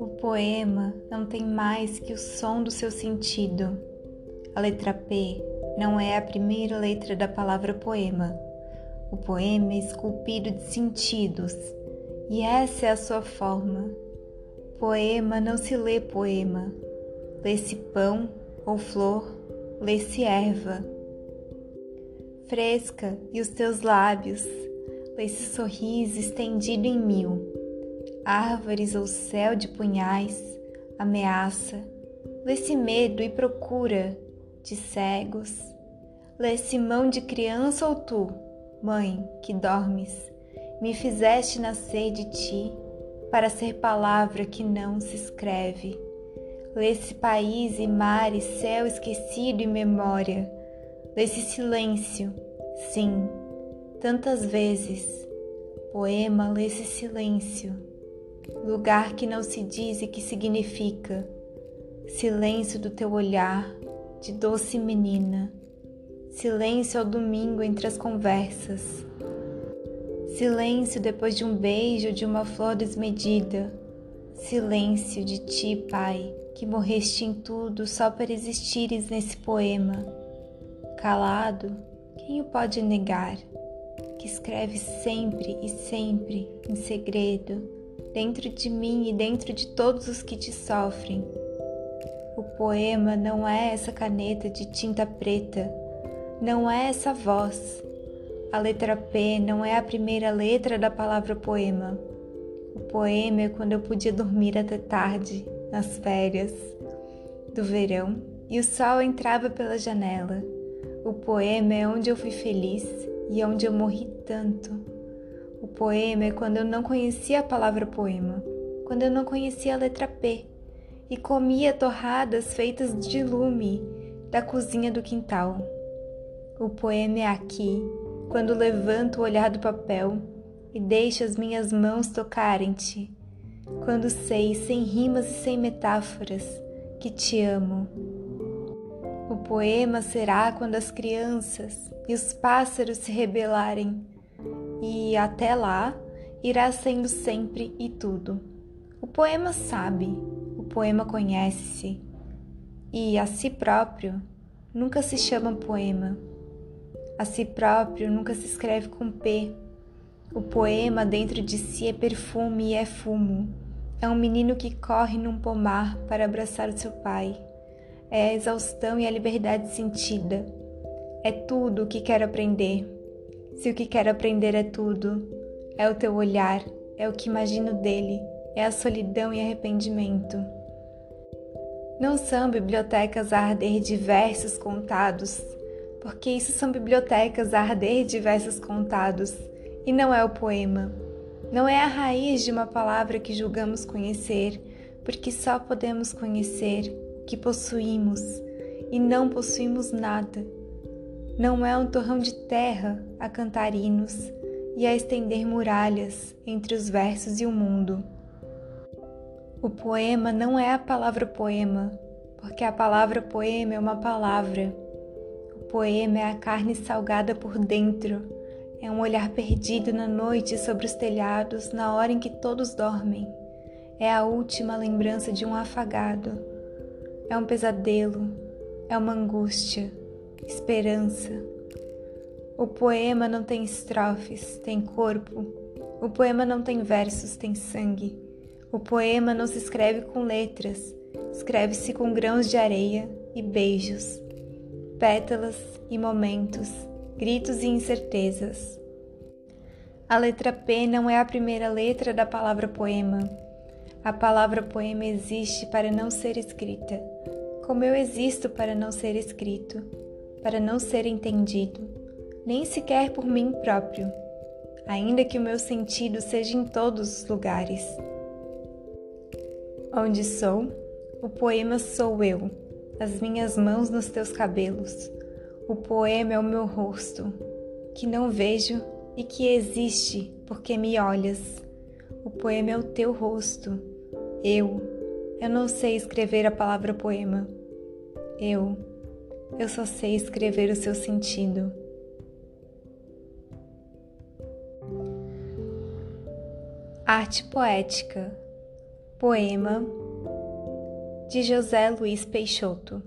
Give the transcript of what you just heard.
O poema não tem mais que o som do seu sentido. A letra P não é a primeira letra da palavra poema. O poema é esculpido de sentidos e essa é a sua forma. Poema não se lê poema, lê-se pão ou flor, lê-se erva. Fresca e os teus lábios, lê-se sorriso estendido em mil. Árvores ou céu de punhais, ameaça, lê-se medo e procura de cegos. Lê-se mão de criança ou tu, mãe, que dormes me fizeste nascer de ti para ser palavra que não se escreve. Lê-se país e mar e céu esquecido e memória. Lê-se silêncio, sim, tantas vezes. Poema lê-se silêncio, lugar que não se diz e que significa. Silêncio do teu olhar, de doce menina. Silêncio ao domingo entre as conversas Silêncio depois de um beijo de uma flor desmedida. Silêncio de ti, Pai, que morreste em tudo só para existires nesse poema. Calado, quem o pode negar? Que escreve sempre e sempre em segredo, dentro de mim e dentro de todos os que te sofrem. O poema não é essa caneta de tinta preta, não é essa voz a letra P não é a primeira letra da palavra poema. O poema é quando eu podia dormir até tarde, nas férias do verão, e o sol entrava pela janela. O poema é onde eu fui feliz e onde eu morri tanto. O poema é quando eu não conhecia a palavra poema, quando eu não conhecia a letra P e comia torradas feitas de lume da cozinha do quintal. O poema é aqui, quando levanto o olhar do papel e deixo as minhas mãos tocarem-te, quando sei, sem rimas e sem metáforas, que te amo. O poema será quando as crianças e os pássaros se rebelarem, e até lá irá sendo sempre e tudo. O poema sabe, o poema conhece-se, e a si próprio nunca se chama poema a si próprio nunca se escreve com P. O poema dentro de si é perfume e é fumo. É um menino que corre num pomar para abraçar o seu pai. É a exaustão e a liberdade sentida. É tudo o que quero aprender. Se o que quero aprender é tudo, é o teu olhar, é o que imagino dele, é a solidão e arrependimento. Não são bibliotecas a arder de versos contados, porque isso são bibliotecas a arder de versos contados, e não é o poema. Não é a raiz de uma palavra que julgamos conhecer, porque só podemos conhecer que possuímos e não possuímos nada. Não é um torrão de terra a cantar hinos e a estender muralhas entre os versos e o mundo. O poema não é a palavra poema, porque a palavra poema é uma palavra poema é a carne salgada por dentro, é um olhar perdido na noite sobre os telhados, na hora em que todos dormem. É a última lembrança de um afagado. É um pesadelo, é uma angústia, esperança. O poema não tem estrofes, tem corpo. O poema não tem versos, tem sangue. O poema não se escreve com letras, escreve-se com grãos de areia e beijos pétalas e momentos, gritos e incertezas. A letra P não é a primeira letra da palavra poema. A palavra poema existe para não ser escrita, como eu existo para não ser escrito, para não ser entendido, nem sequer por mim próprio, ainda que o meu sentido seja em todos os lugares. Onde sou, o poema sou eu as minhas mãos nos teus cabelos. O poema é o meu rosto, que não vejo e que existe porque me olhas. O poema é o teu rosto. Eu. Eu não sei escrever a palavra poema. Eu. Eu só sei escrever o seu sentido. Arte Poética, poema de José Luiz Peixoto.